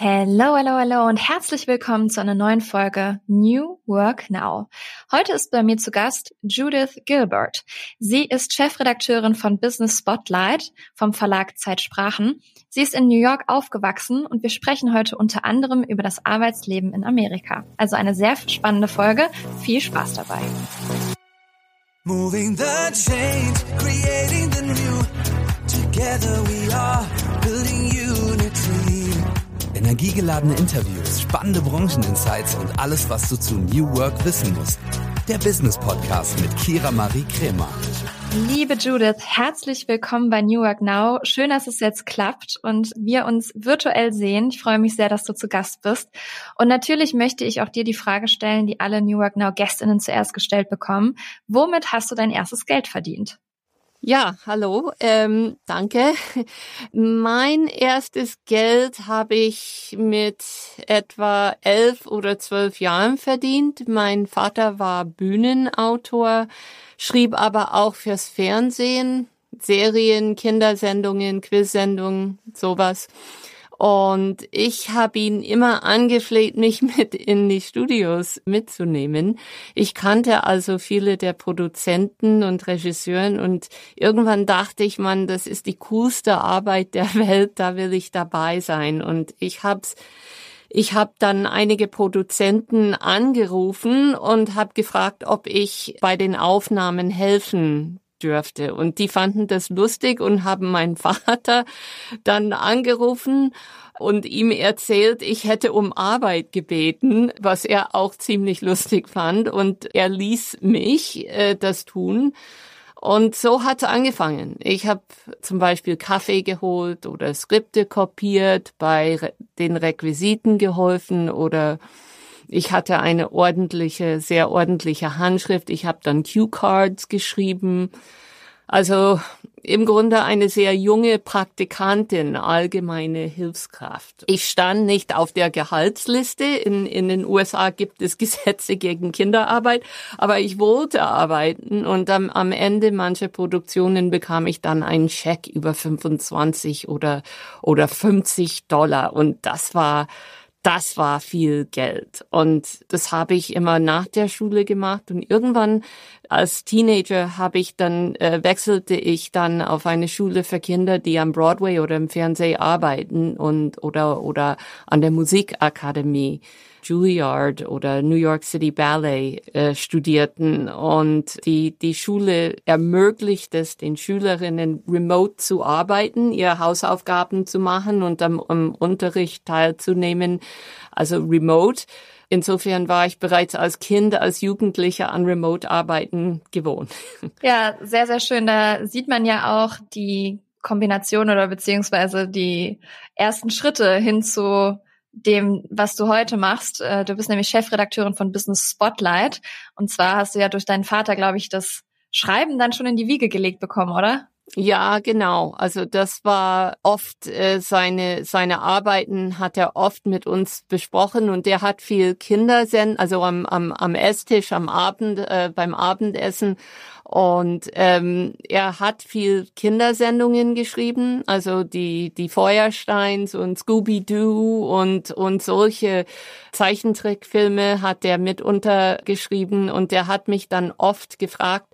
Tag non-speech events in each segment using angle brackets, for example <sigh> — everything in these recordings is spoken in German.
Hello, hello, hello und herzlich willkommen zu einer neuen Folge New Work Now. Heute ist bei mir zu Gast Judith Gilbert. Sie ist Chefredakteurin von Business Spotlight vom Verlag Zeitsprachen. Sie ist in New York aufgewachsen und wir sprechen heute unter anderem über das Arbeitsleben in Amerika. Also eine sehr spannende Folge. Viel Spaß dabei. Moving the change, creating the new. Together we are. Energiegeladene Interviews, spannende Brancheninsights und alles, was du zu New Work wissen musst. Der Business Podcast mit Kira Marie Kremer. Liebe Judith, herzlich willkommen bei New Work Now. Schön, dass es jetzt klappt und wir uns virtuell sehen. Ich freue mich sehr, dass du zu Gast bist. Und natürlich möchte ich auch dir die Frage stellen, die alle New Work Now Gästinnen zuerst gestellt bekommen. Womit hast du dein erstes Geld verdient? Ja, hallo, ähm, danke. Mein erstes Geld habe ich mit etwa elf oder zwölf Jahren verdient. Mein Vater war Bühnenautor, schrieb aber auch fürs Fernsehen, Serien, Kindersendungen, Quizsendungen, sowas. Und ich habe ihn immer angefleht, mich <laughs> mit in die Studios mitzunehmen. Ich kannte also viele der Produzenten und Regisseuren und irgendwann dachte ich, man, das ist die coolste Arbeit der <laughs> Welt, da will ich dabei sein. Und ich hab's ich habe dann einige Produzenten angerufen und habe gefragt, ob ich bei den Aufnahmen helfen dürfte. Und die fanden das lustig und haben meinen <laughs> Vater dann angerufen und ihm erzählt, ich hätte um Arbeit gebeten, was er auch ziemlich lustig fand. Und er ließ mich äh, das tun. Und so hat es angefangen. Ich habe zum Beispiel Kaffee geholt oder Skripte kopiert, bei den Requisiten geholfen oder ich hatte eine ordentliche, sehr ordentliche Handschrift. Ich habe dann Cue-Cards geschrieben. Also im Grunde eine sehr junge Praktikantin, allgemeine Hilfskraft. Ich stand nicht auf der Gehaltsliste. In, in den USA gibt es <laughs> Gesetze gegen Kinderarbeit, aber ich wollte arbeiten und am, am Ende mancher Produktionen bekam ich dann einen Scheck über 25 oder, oder 50 Dollar und das war das war viel Geld. Und das habe ich immer nach der Schule gemacht. Und irgendwann als Teenager habe ich dann, äh, wechselte ich dann auf eine Schule für Kinder, die am Broadway oder im Fernsehen arbeiten und, oder, oder an der Musikakademie. Juilliard oder New York City Ballet äh, studierten und die die Schule ermöglicht es den Schülerinnen remote zu arbeiten, ihre Hausaufgaben zu machen und am, am Unterricht teilzunehmen, also remote. Insofern war ich bereits als Kind, als Jugendlicher an Remote-Arbeiten gewohnt. <laughs> Ja, sehr, sehr schön. Da sieht man ja auch die Kombination oder beziehungsweise die ersten Schritte hin zu dem, was du heute machst. Äh, du bist nämlich Chefredakteurin von Business Spotlight. Und zwar hast du ja durch deinen Vater, glaube ich, das Schreiben dann schon in die Wiege gelegt bekommen, oder? Ja, genau. Also das war oft äh, seine seine Arbeiten hat er oft mit uns besprochen und der hat viel Kindersend, also am am am Esstisch am Abend äh, beim Abendessen und ähm, er hat viel Kindersendungen geschrieben, also die die Feuersteins und Scooby Doo und und solche Zeichentrickfilme hat er mitunter geschrieben und der hat mich dann oft gefragt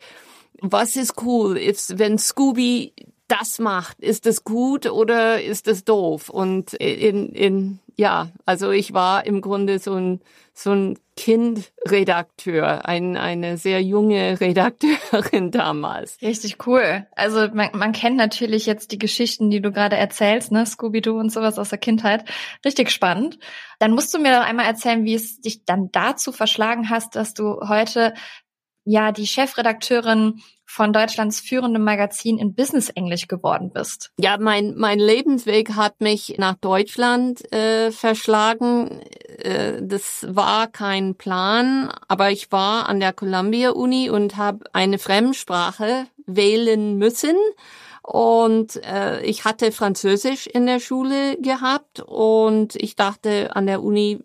was ist cool, ist, wenn Scooby das macht, ist es gut oder ist es doof? Und in, in, ja, also ich war im Grunde so ein, so ein Kindredakteur, ein, eine sehr junge Redakteurin <laughs> damals. Richtig cool. Also man, man kennt natürlich jetzt die Geschichten, die du gerade erzählst, ne, Scooby-Doo und sowas aus der Kindheit. Richtig spannend. Dann musst du mir doch einmal erzählen, wie es dich dann dazu verschlagen hast, dass du heute ja die Chefredakteurin von Deutschlands führendem Magazin in Business Englisch geworden bist. Ja, mein mein Lebensweg hat mich nach Deutschland äh, verschlagen. Äh, das war kein Plan, aber ich war an der Columbia Uni und habe eine Fremdsprache wählen müssen. Und äh, ich hatte Französisch in der Schule gehabt und ich dachte, an der Uni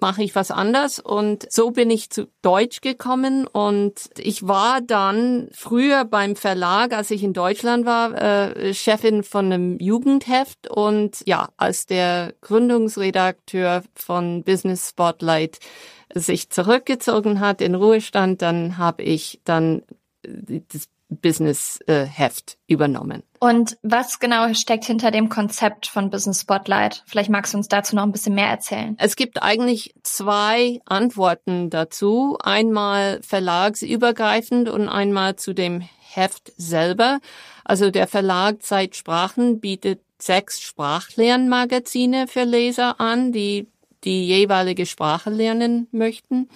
mache ich was anders. Und so bin ich zu Deutsch gekommen und ich war dann früher beim Verlag, als ich in Deutschland war, äh, Chefin von einem Jugendheft und ja, als der Gründungsredakteur von Business Spotlight sich zurückgezogen hat in Ruhestand, dann habe ich dann das Business-Heft äh, übernommen. Und was genau steckt hinter dem Konzept von Business Spotlight? Vielleicht magst du uns dazu noch ein bisschen mehr erzählen. Es gibt eigentlich zwei Antworten dazu. Einmal verlagsübergreifend und einmal zu dem Heft selber. Also der Verlag Zeitsprachen bietet sechs Sprachlernmagazine für Leser an, die die jeweilige Sprache lernen möchten.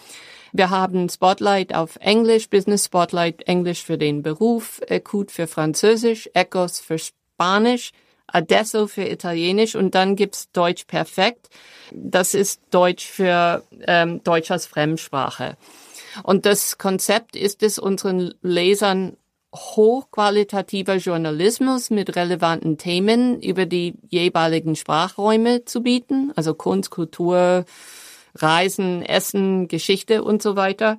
Wir haben Spotlight auf Englisch, Business Spotlight Englisch für den Beruf, Ecoute für Französisch, Ecos für Spanisch, Adesso für Italienisch und dann gibt's Deutsch perfekt. Das ist Deutsch für ähm, Deutsch als Fremdsprache. Und das Konzept ist es, unseren Lesern hochqualitativer Journalismus mit relevanten Themen über die jeweiligen Sprachräume zu bieten, also Kunst, Kultur, Reisen, Essen, Geschichte und so weiter.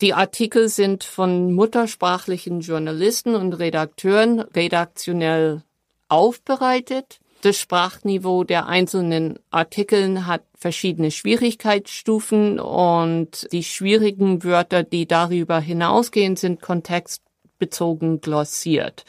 Die Artikel sind von muttersprachlichen Journalisten und Redakteuren redaktionell aufbereitet. Das Sprachniveau der einzelnen Artikeln hat verschiedene Schwierigkeitsstufen und die schwierigen Wörter, die darüber hinausgehen, sind kontextbezogen glossiert.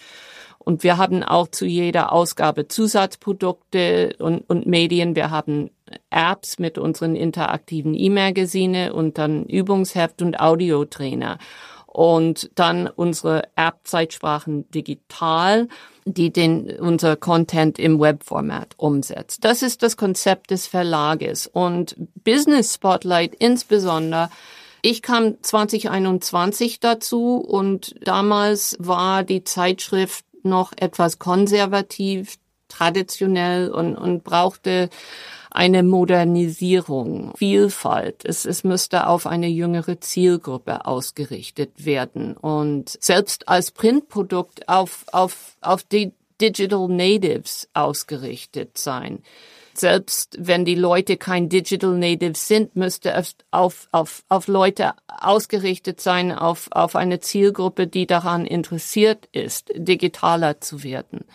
Und wir haben auch zu jeder Ausgabe Zusatzprodukte und, und Medien. Wir haben Apps mit unseren interaktiven E-Magazine und dann Übungsheft und Audiotrainer. Und dann unsere App-Zeitsprachen digital, die den, unser Content im Webformat umsetzt. Das ist das Konzept des Verlages. Und Business Spotlight insbesondere ich kam 2021 dazu und damals war die Zeitschrift noch etwas konservativ, traditionell und, und brauchte eine Modernisierung, Vielfalt. Es, es müsste auf eine jüngere Zielgruppe ausgerichtet werden. Und selbst als Printprodukt auf, auf, auf die Digital Natives ausgerichtet sein. Selbst wenn die Leute kein Digital Native sind, müsste es auf, auf, auf Leute ausgerichtet sein, auf, auf eine Zielgruppe, die daran interessiert ist, digitaler zu werden.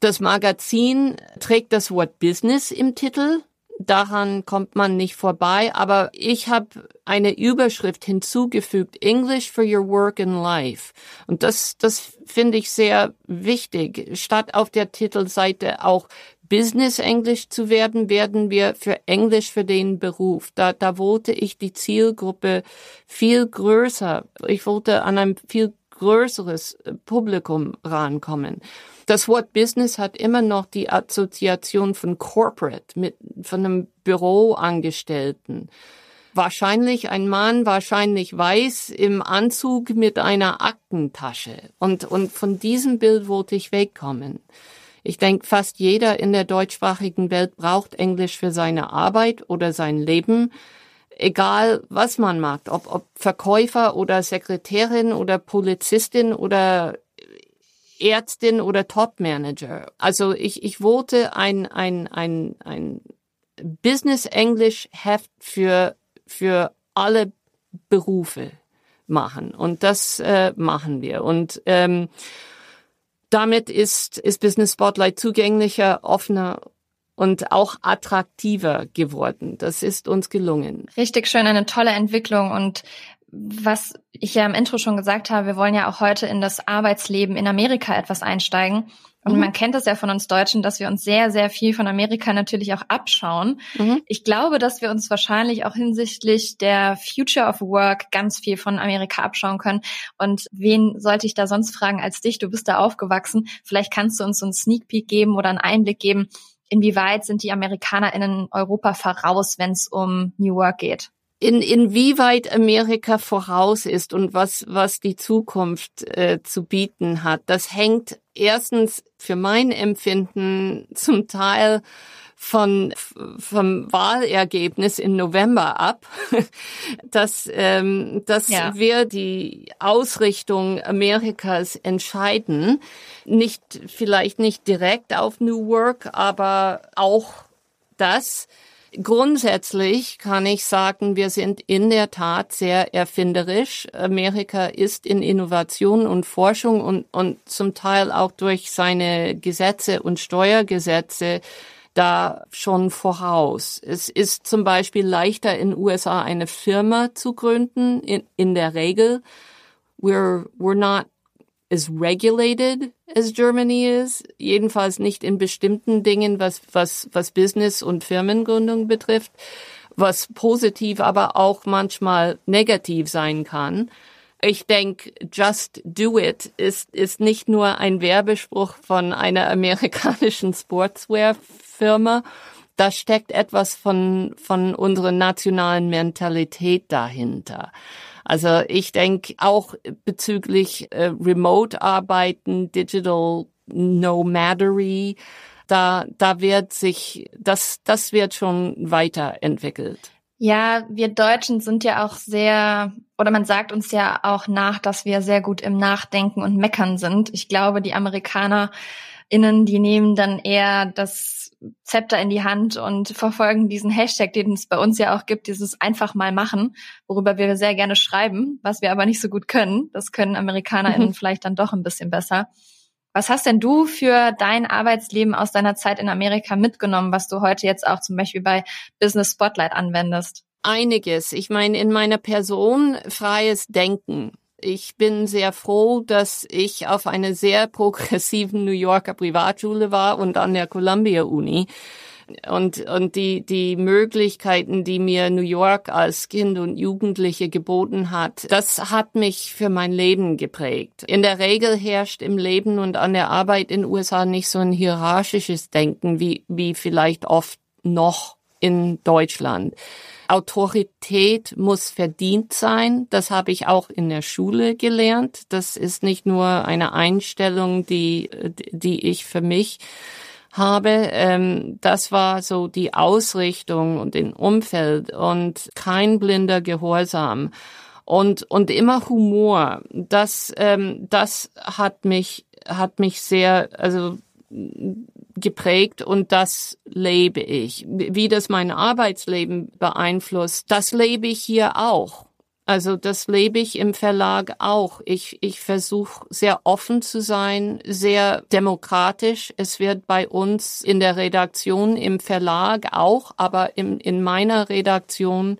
Das Magazin trägt das Wort Business im Titel. Daran kommt man nicht vorbei, aber ich habe eine Überschrift hinzugefügt, English for your work and life. Und das, das finde ich sehr wichtig. Statt auf der Titelseite auch Business Englisch zu werden, werden wir für Englisch für den Beruf. Da, da wollte ich die Zielgruppe viel größer. Ich wollte an ein viel größeres Publikum rankommen. Das Wort Business hat immer noch die Assoziation von Corporate, mit, von einem Büroangestellten. Wahrscheinlich ein Mann, wahrscheinlich weiß, im Anzug mit einer Aktentasche. Und, und von diesem Bild wollte ich wegkommen. Ich denke, fast jeder in der deutschsprachigen Welt braucht Englisch für seine Arbeit oder sein Leben. Egal, was man mag, ob, ob Verkäufer oder Sekretärin oder Polizistin oder Ärztin oder Topmanager. Also ich, ich wollte ein, ein, ein, ein Business English Heft für, für alle Berufe machen. Und das äh, machen wir. Und ähm, damit ist, ist Business Spotlight zugänglicher, offener und auch attraktiver geworden. Das ist uns gelungen. Richtig schön, eine tolle Entwicklung und was ich ja im Intro schon gesagt habe, wir wollen ja auch heute in das Arbeitsleben in Amerika etwas einsteigen. Und mhm. man kennt es ja von uns Deutschen, dass wir uns sehr, sehr viel von Amerika natürlich auch abschauen. Mhm. Ich glaube, dass wir uns wahrscheinlich auch hinsichtlich der Future of Work ganz viel von Amerika abschauen können. Und wen sollte ich da sonst fragen als dich? Du bist da aufgewachsen. Vielleicht kannst du uns so einen Sneak Peek geben oder einen Einblick geben. Inwieweit sind die Amerikaner in Europa voraus, wenn es um New Work geht? In, inwieweit Amerika voraus ist und was, was die Zukunft äh, zu bieten hat. Das hängt erstens für mein Empfinden zum Teil von vom Wahlergebnis im November ab, <laughs> dass ähm, dass ja. wir die Ausrichtung Amerikas entscheiden, nicht vielleicht nicht direkt auf New Work, aber auch das Grundsätzlich kann ich sagen, wir sind in der Tat sehr erfinderisch. Amerika ist in Innovation und Forschung und, und zum Teil auch durch seine Gesetze und Steuergesetze da schon voraus. Es ist zum Beispiel leichter in USA eine Firma zu gründen, in, in der Regel. We're, we're not as regulated as Germany is. Jedenfalls nicht in bestimmten Dingen, was, was, was Business und Firmengründung betrifft, was positiv, aber auch manchmal negativ sein kann. Ich denke, just do it ist, ist nicht nur ein Werbespruch von einer amerikanischen Sportswear-Firma. Da steckt etwas von, von unserer nationalen Mentalität dahinter. Also ich denke auch bezüglich äh, Remote-Arbeiten, Digital Nomadery, da, da wird sich, das, das wird schon weiterentwickelt. Ja, wir Deutschen sind ja auch sehr, oder man sagt uns ja auch nach, dass wir sehr gut im Nachdenken und Meckern sind. Ich glaube, die Amerikaner innen, die nehmen dann eher das Zepter in die Hand und verfolgen diesen Hashtag, den es bei uns ja auch gibt, dieses einfach mal machen, worüber wir sehr gerne schreiben, was wir aber nicht so gut können. Das können AmerikanerInnen mhm. vielleicht dann doch ein bisschen besser. Was hast denn du für dein Arbeitsleben aus deiner Zeit in Amerika mitgenommen, was du heute jetzt auch zum Beispiel bei Business Spotlight anwendest? Einiges. Ich meine, in meiner Person freies Denken. Ich bin sehr froh, dass ich auf einer sehr progressiven New Yorker Privatschule war und an der Columbia Uni. Und, und die, die Möglichkeiten, die mir New York als Kind und Jugendliche geboten hat, das hat mich für mein Leben geprägt. In der Regel herrscht im Leben und an der Arbeit in den USA nicht so ein hierarchisches Denken wie, wie vielleicht oft noch in Deutschland. Autorität muss verdient sein. Das habe ich auch in der Schule gelernt. Das ist nicht nur eine Einstellung, die, die ich für mich habe. Ähm, das war so die Ausrichtung und den Umfeld und kein blinder Gehorsam und und immer Humor. Das ähm, das hat mich hat mich sehr also geprägt und das lebe ich. Wie das mein Arbeitsleben beeinflusst, das lebe ich hier auch. Also das lebe ich im Verlag auch. Ich, ich versuche sehr offen zu sein, sehr demokratisch. Es wird bei uns in der Redaktion, im Verlag auch, aber im, in meiner Redaktion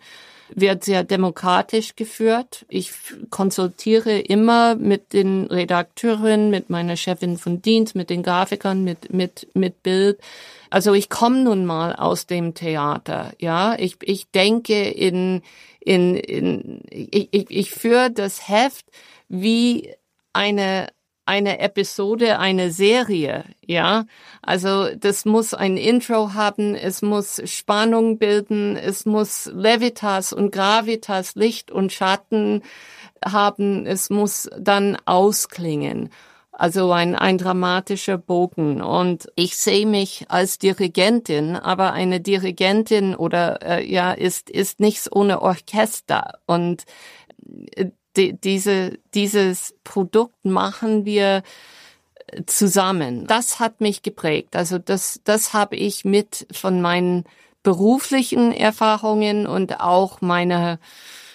wird sehr demokratisch geführt. Ich konsultiere immer mit den Redakteurinnen, mit meiner Chefin von Dienst, mit den Grafikern, mit, mit, mit Bild. Also ich komme nun mal aus dem Theater, ja. Ich, ich denke in, in, in ich, ich, ich führe das Heft wie eine eine Episode, eine Serie, ja. Also das muss ein Intro haben, es muss Spannung bilden, es muss Levitas und Gravitas, Licht und Schatten haben, es muss dann ausklingen. Also ein, ein dramatischer Bogen. Und ich sehe mich als Dirigentin, aber eine Dirigentin oder äh, ja ist ist nichts ohne Orchester. Und äh, die, diese, dieses Produkt machen wir zusammen. Das hat mich geprägt. Also das, das habe ich mit von meinen beruflichen Erfahrungen und auch meine,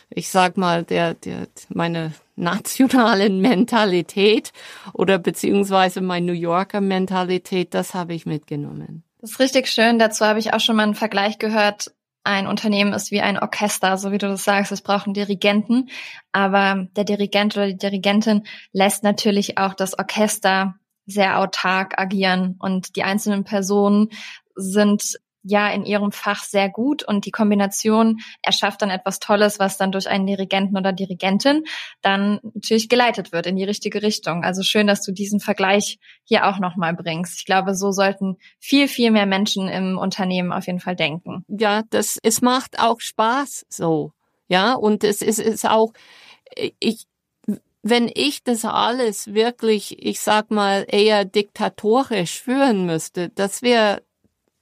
ich sag mal, der, der, meine nationalen <laughs> Mentalität oder beziehungsweise meine New Yorker Mentalität, das habe ich mitgenommen. Das ist richtig schön. Dazu habe ich auch schon mal einen Vergleich gehört ein Unternehmen ist wie ein Orchester, so wie du das sagst, es braucht einen Dirigenten, aber der Dirigent oder die Dirigentin lässt natürlich auch das Orchester sehr autark agieren. Und die einzelnen Personen sind ja in ihrem Fach sehr gut und die Kombination erschafft dann etwas Tolles, was dann durch einen Dirigenten oder Dirigentin dann natürlich geleitet wird in die richtige Richtung. Also schön, dass du diesen Vergleich hier auch nochmal bringst. Ich glaube, so sollten viel, viel mehr Menschen im Unternehmen auf jeden Fall denken. Ja, das, es macht auch Spaß so. Ja, und es ist, ist auch, ich, wenn ich das alles wirklich, ich sag mal, eher diktatorisch führen müsste, das wäre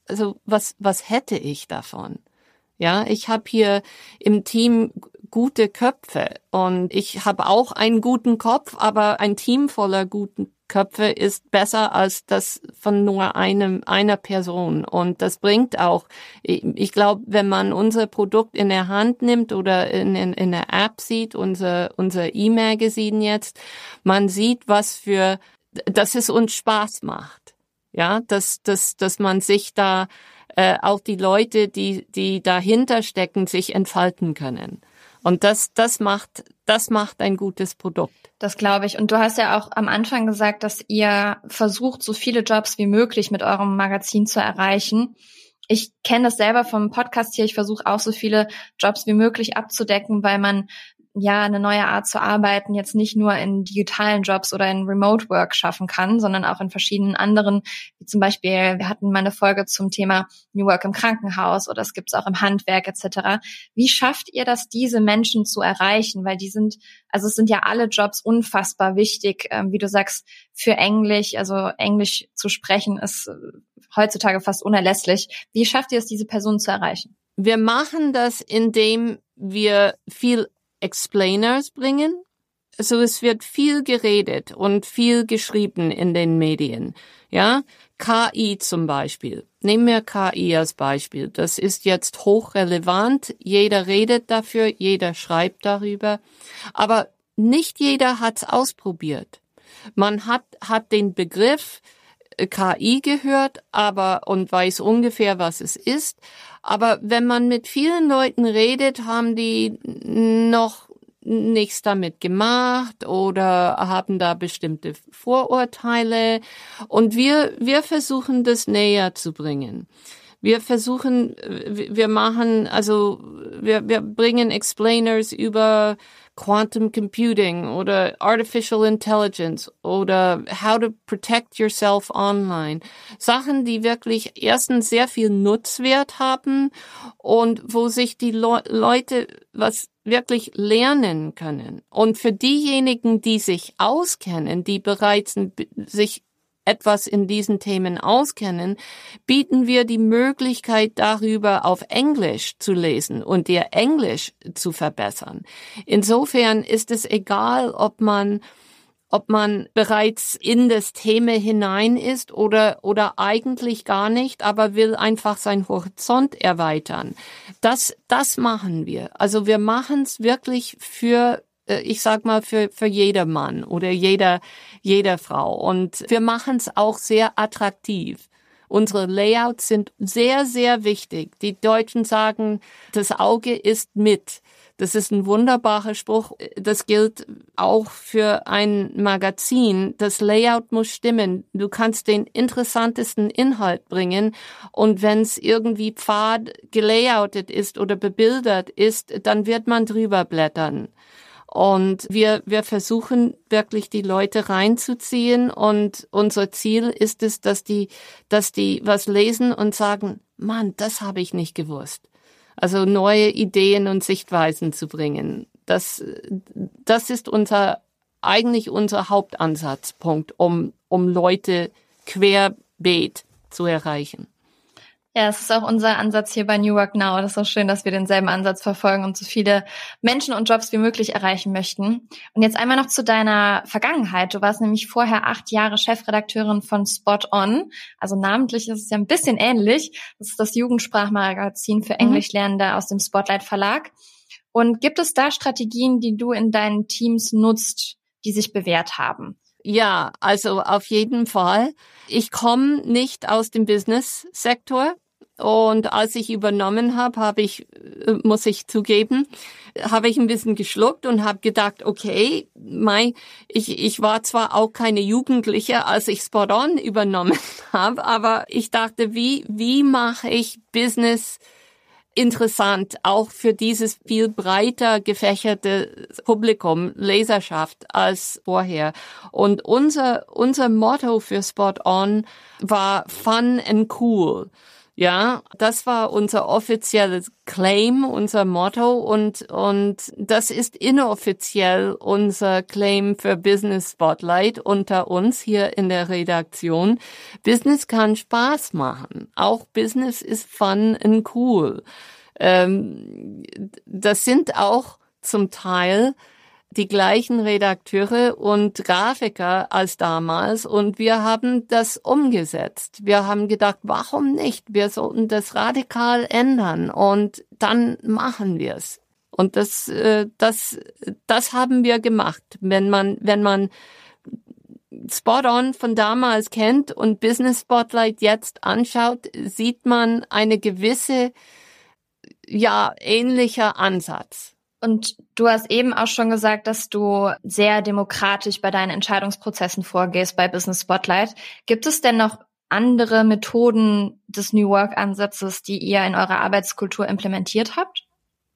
also was, was hätte ich davon? Ja, ich habe hier im Team gute Köpfe und ich habe auch einen guten Kopf, aber ein Team voller guten Köpfe ist besser als das von nur einem, einer Person. Und das bringt auch, ich glaube, wenn man unser Produkt in der Hand nimmt oder in, in, in der App sieht, unser, unser E-Magazin jetzt, man sieht, was für, dass es uns Spaß macht. Ja, dass, dass, dass man sich da, äh, auch die Leute, die, die dahinter stecken, sich entfalten können. Und das, das macht, das macht ein gutes Produkt. Das glaube ich. Und du hast ja auch am Anfang gesagt, dass ihr versucht, so viele Jobs wie möglich mit eurem Magazin zu erreichen. Ich kenne das selber vom Podcast hier. Ich versuche auch so viele Jobs wie möglich abzudecken, weil man ja eine neue Art zu arbeiten jetzt nicht nur in digitalen Jobs oder in Remote Work schaffen kann, sondern auch in verschiedenen anderen, wie zum Beispiel, wir hatten mal eine Folge zum Thema New Work im Krankenhaus oder es gibt es auch im Handwerk etc. Wie schafft ihr das, diese Menschen zu erreichen? Weil die sind, also es sind ja alle Jobs unfassbar wichtig, ähm, wie du sagst, für Englisch, also Englisch zu sprechen ist heutzutage fast unerlässlich. Wie schafft ihr es, diese Personen zu erreichen? Wir machen das, indem wir viel Explainers bringen. Also es wird viel geredet und viel geschrieben in den Medien. Ja, KI zum Beispiel. Nehmen wir KI als Beispiel. Das ist jetzt hochrelevant. Jeder redet dafür, jeder schreibt darüber. Aber nicht jeder hat's ausprobiert. Man hat, hat den Begriff KI gehört, aber und weiß ungefähr, was es ist. Aber wenn man mit vielen Leuten redet, haben die noch nichts damit gemacht oder haben da bestimmte Vorurteile. Und wir, wir versuchen das näher zu bringen. Wir versuchen, wir machen, also wir, wir bringen Explainers über Quantum Computing oder Artificial Intelligence oder How to Protect Yourself Online. Sachen, die wirklich erstens sehr viel Nutzwert haben und wo sich die Le Leute was wirklich lernen können. Und für diejenigen, die sich auskennen, die bereits sich etwas in diesen Themen auskennen, bieten wir die Möglichkeit darüber auf Englisch zu lesen und ihr Englisch zu verbessern. Insofern ist es egal, ob man ob man bereits in das Thema hinein ist oder, oder eigentlich gar nicht, aber will einfach seinen Horizont erweitern. Das, das machen wir. Also wir machen es wirklich für ich sag mal, für, für jeder Mann oder jeder, jeder Frau. Und wir machen es auch sehr attraktiv. Unsere Layouts sind sehr, sehr wichtig. Die Deutschen sagen, das Auge ist mit. Das ist ein wunderbarer Spruch. Das gilt auch für ein Magazin. Das Layout muss stimmen. Du kannst den interessantesten Inhalt bringen. Und wenn es irgendwie pfad gelayoutet ist oder bebildert ist, dann wird man drüber blättern. Und wir, wir versuchen wirklich die Leute reinzuziehen und unser Ziel ist es, dass die, dass die was lesen und sagen, Mann, das habe ich nicht gewusst. Also neue Ideen und Sichtweisen zu bringen. Das, das ist unser, eigentlich unser Hauptansatzpunkt, um, um Leute querbeet zu erreichen. Ja, es ist auch unser Ansatz hier bei New Work Now. Das ist auch schön, dass wir denselben Ansatz verfolgen und so viele Menschen und Jobs wie möglich erreichen möchten. Und jetzt einmal noch zu deiner Vergangenheit. Du warst nämlich vorher acht Jahre Chefredakteurin von Spot On. Also namentlich ist es ja ein bisschen ähnlich. Das ist das Jugendsprachmagazin für mhm. Englischlernende aus dem Spotlight Verlag. Und gibt es da Strategien, die du in deinen Teams nutzt, die sich bewährt haben? Ja, also auf jeden Fall. Ich komme nicht aus dem Business-Sektor. Und als ich übernommen habe, habe ich, äh, muss ich zugeben, habe ich ein bisschen geschluckt und habe gedacht, okay, mein, ich, ich war zwar auch keine Jugendliche, als ich Spot On übernommen <laughs> habe, aber ich dachte, wie, wie mache ich Business interessant, auch für dieses viel breiter gefächerte Publikum, Leserschaft als vorher. Und unser, unser Motto für Spot On war Fun and Cool. Ja, das war unser offizielles Claim, unser Motto und, und das ist inoffiziell unser Claim für Business Spotlight unter uns hier in der Redaktion. Business kann Spaß machen. Auch Business ist fun and cool. Ähm, das sind auch zum Teil die gleichen Redakteure und Grafiker als damals und wir haben das umgesetzt. Wir haben gedacht, warum nicht? Wir sollten das radikal ändern und dann machen wir es. Und das, äh, das, das haben wir gemacht. Wenn man, wenn man Spot On von damals kennt und Business Spotlight jetzt anschaut, sieht man eine gewisse, ja, ähnlicher Ansatz. Und du hast eben auch schon gesagt, dass du sehr demokratisch bei deinen Entscheidungsprozessen vorgehst bei Business Spotlight. Gibt es denn noch andere Methoden des New Work Ansatzes, die ihr in eurer Arbeitskultur implementiert habt?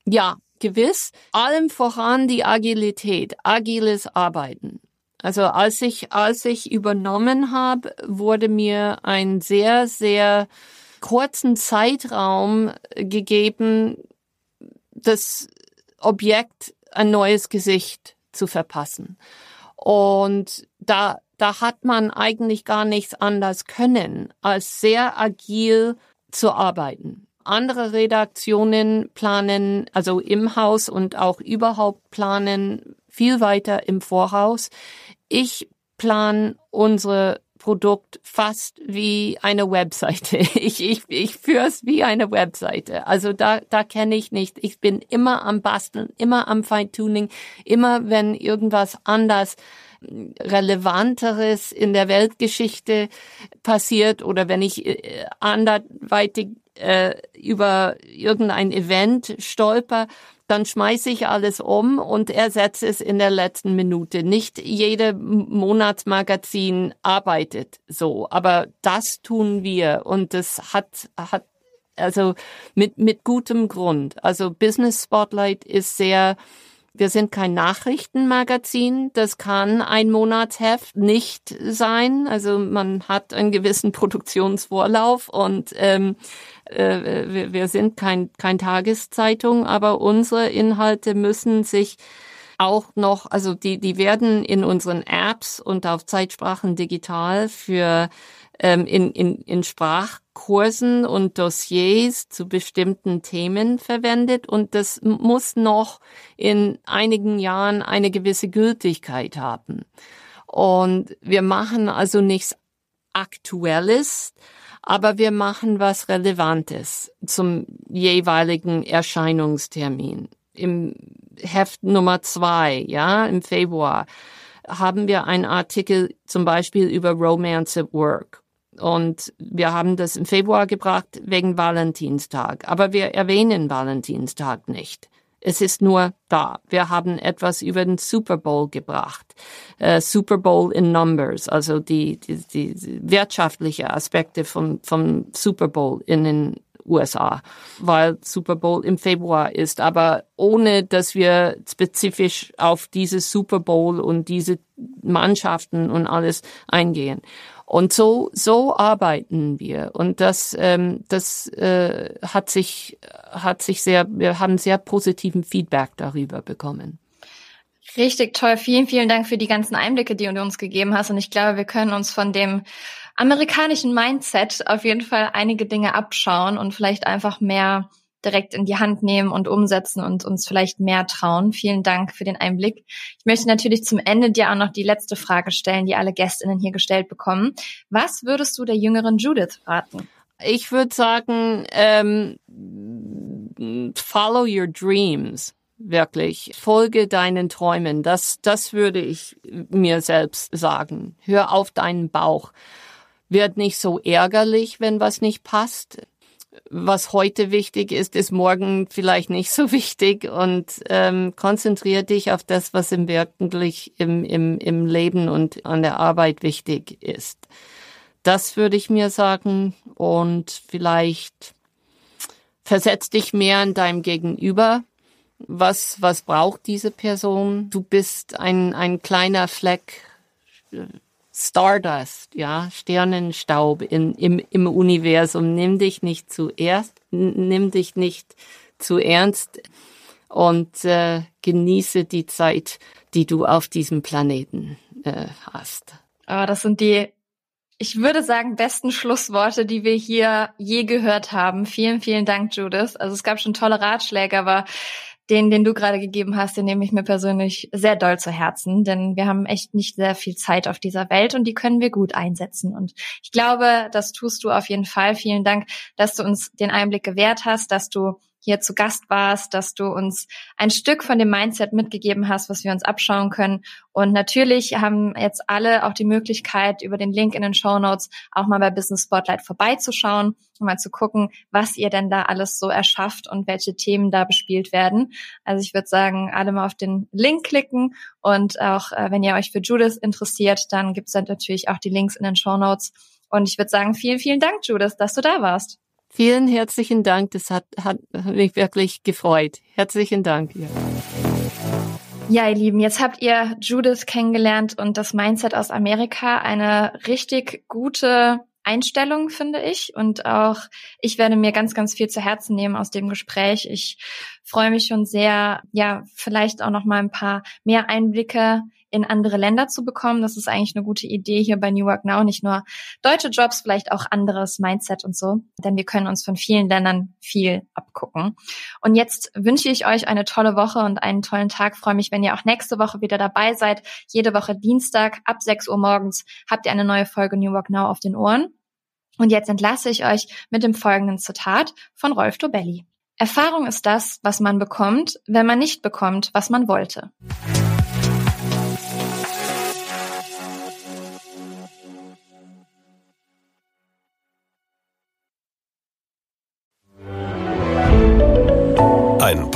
Ja, gewiss. Allem voran die Agilität, agiles Arbeiten. Also als ich, als ich übernommen habe, wurde mir ein sehr, sehr kurzen Zeitraum gegeben, das Objekt ein neues Gesicht zu verpassen. Und da, da hat man eigentlich gar nichts anders können, als sehr agil zu arbeiten. Andere Redaktionen planen, also im Haus und auch überhaupt planen viel weiter im Voraus. Ich plan unsere Produkt fast wie eine Webseite. <laughs> Ich, ich, ich führe es wie eine Webseite. Also da, da kenne ich nicht. Ich bin immer am Basteln, immer am Feintuning, immer wenn irgendwas anders Relevanteres in der Weltgeschichte passiert oder wenn ich äh, anderweitig äh, über irgendein Event stolper, dann schmeiße ich alles um und ersetze es in der letzten Minute. Nicht jede Monatsmagazin arbeitet so, aber das tun wir und das hat, hat also mit, mit gutem Grund. Also Business Spotlight ist sehr wir sind kein Nachrichtenmagazin. Das kann ein Monatsheft nicht sein. Also man hat einen gewissen Produktionsvorlauf und ähm, äh, wir, wir sind kein, kein Tageszeitung, aber unsere Inhalte müssen sich auch noch, also die, die werden in unseren Apps und auf Zeitsprachen digital für ähm, in, in, in Sprachkursen und Dossiers zu bestimmten Themen verwendet und das muss noch in einigen Jahren eine gewisse Gültigkeit haben. Und wir machen also nichts Aktuelles, aber wir machen was Relevantes zum jeweiligen Erscheinungstermin. Im Heft Nummer zwei, ja, im Februar, haben wir einen Artikel zum Beispiel über Romance at Work. Und wir haben das im Februar gebracht wegen Valentinstag. Aber wir erwähnen Valentinstag nicht. Es ist nur da. Wir haben etwas über den Super Bowl gebracht. Uh, Super Bowl in Numbers, also die, die, die wirtschaftliche Aspekte vom, vom Super Bowl in den USA, weil Super Bowl im Februar ist, aber ohne dass wir spezifisch auf dieses Super Bowl und diese Mannschaften und alles eingehen. Und so, so arbeiten wir. Und das, ähm, das äh, hat sich, hat sich sehr, wir haben sehr positiven Feedback darüber bekommen. Richtig toll. Vielen, vielen Dank für die ganzen Einblicke, die du uns gegeben hast. Und ich glaube, wir können uns von dem amerikanischen Mindset auf jeden Fall einige Dinge abschauen und vielleicht einfach mehr direkt in die Hand nehmen und umsetzen und uns vielleicht mehr trauen. Vielen Dank für den Einblick. Ich möchte natürlich zum Ende dir auch noch die letzte Frage stellen, die alle Gästinnen hier gestellt bekommen. Was würdest du der jüngeren Judith raten? Ich würde sagen, ähm, follow your dreams. Wirklich. Folge deinen Träumen. Das, das würde ich mir selbst sagen. Hör auf deinen Bauch. Wird nicht so ärgerlich, wenn was nicht passt was heute wichtig ist, ist morgen vielleicht nicht so wichtig und ähm, konzentriere dich auf das, was im wirklich im, im, im Leben und an der Arbeit wichtig ist. Das würde ich mir sagen und vielleicht versetz dich mehr in deinem Gegenüber. Was, was braucht diese Person? Du bist ein, ein kleiner Fleck Stardust, ja, Sternenstaub in, im, im Universum. Nimm dich nicht zuerst, nimm dich nicht zu ernst und äh, genieße die Zeit, die du auf diesem Planeten äh, hast. Oh, das sind die, ich würde sagen, besten Schlussworte, die wir hier je gehört haben. Vielen, vielen Dank, Judith. Also es gab schon tolle Ratschläge, aber den, den du gerade gegeben hast, den nehme ich mir persönlich sehr doll zu Herzen, denn wir haben echt nicht sehr viel Zeit auf dieser Welt und die können wir gut einsetzen. Und ich glaube, das tust du auf jeden Fall. Vielen Dank, dass du uns den Einblick gewährt hast, dass du hier zu Gast warst, dass du uns ein Stück von dem Mindset mitgegeben hast, was wir uns abschauen können. Und natürlich haben jetzt alle auch die Möglichkeit, über den Link in den Show Notes auch mal bei Business Spotlight vorbeizuschauen und mal zu gucken, was ihr denn da alles so erschafft und welche Themen da bespielt werden. Also ich würde sagen, alle mal auf den Link klicken und auch äh, wenn ihr euch für Judith interessiert, dann gibt es dann natürlich auch die Links in den Show Notes. Und ich würde sagen, vielen, vielen Dank, Judith, dass du da warst. Vielen herzlichen Dank. Das hat, hat mich wirklich gefreut. Herzlichen Dank. Ja. Ja, ihr Lieben, jetzt habt ihr Judith kennengelernt und das Mindset aus Amerika. Eine richtig gute Einstellung, finde ich. Und auch ich werde mir ganz, ganz viel zu Herzen nehmen aus dem Gespräch. Ich freue mich schon sehr, ja, vielleicht auch noch mal ein paar mehr Einblicke in andere Länder zu bekommen. Das ist eigentlich eine gute Idee hier bei New Work Now. Nicht nur deutsche Jobs, vielleicht auch anderes Mindset und so. Denn wir können uns von vielen Ländern viel abgucken. Und jetzt wünsche ich euch eine tolle Woche und einen tollen Tag. freue mich, wenn ihr auch nächste Woche wieder dabei seid. Jede Woche Dienstag ab 6 Uhr morgens habt ihr eine neue Folge New Work Now auf den Ohren. Und jetzt entlasse ich euch mit dem folgenden Zitat von Rolf Dobelli. Erfahrung ist das, was man bekommt, wenn man nicht bekommt, was man wollte.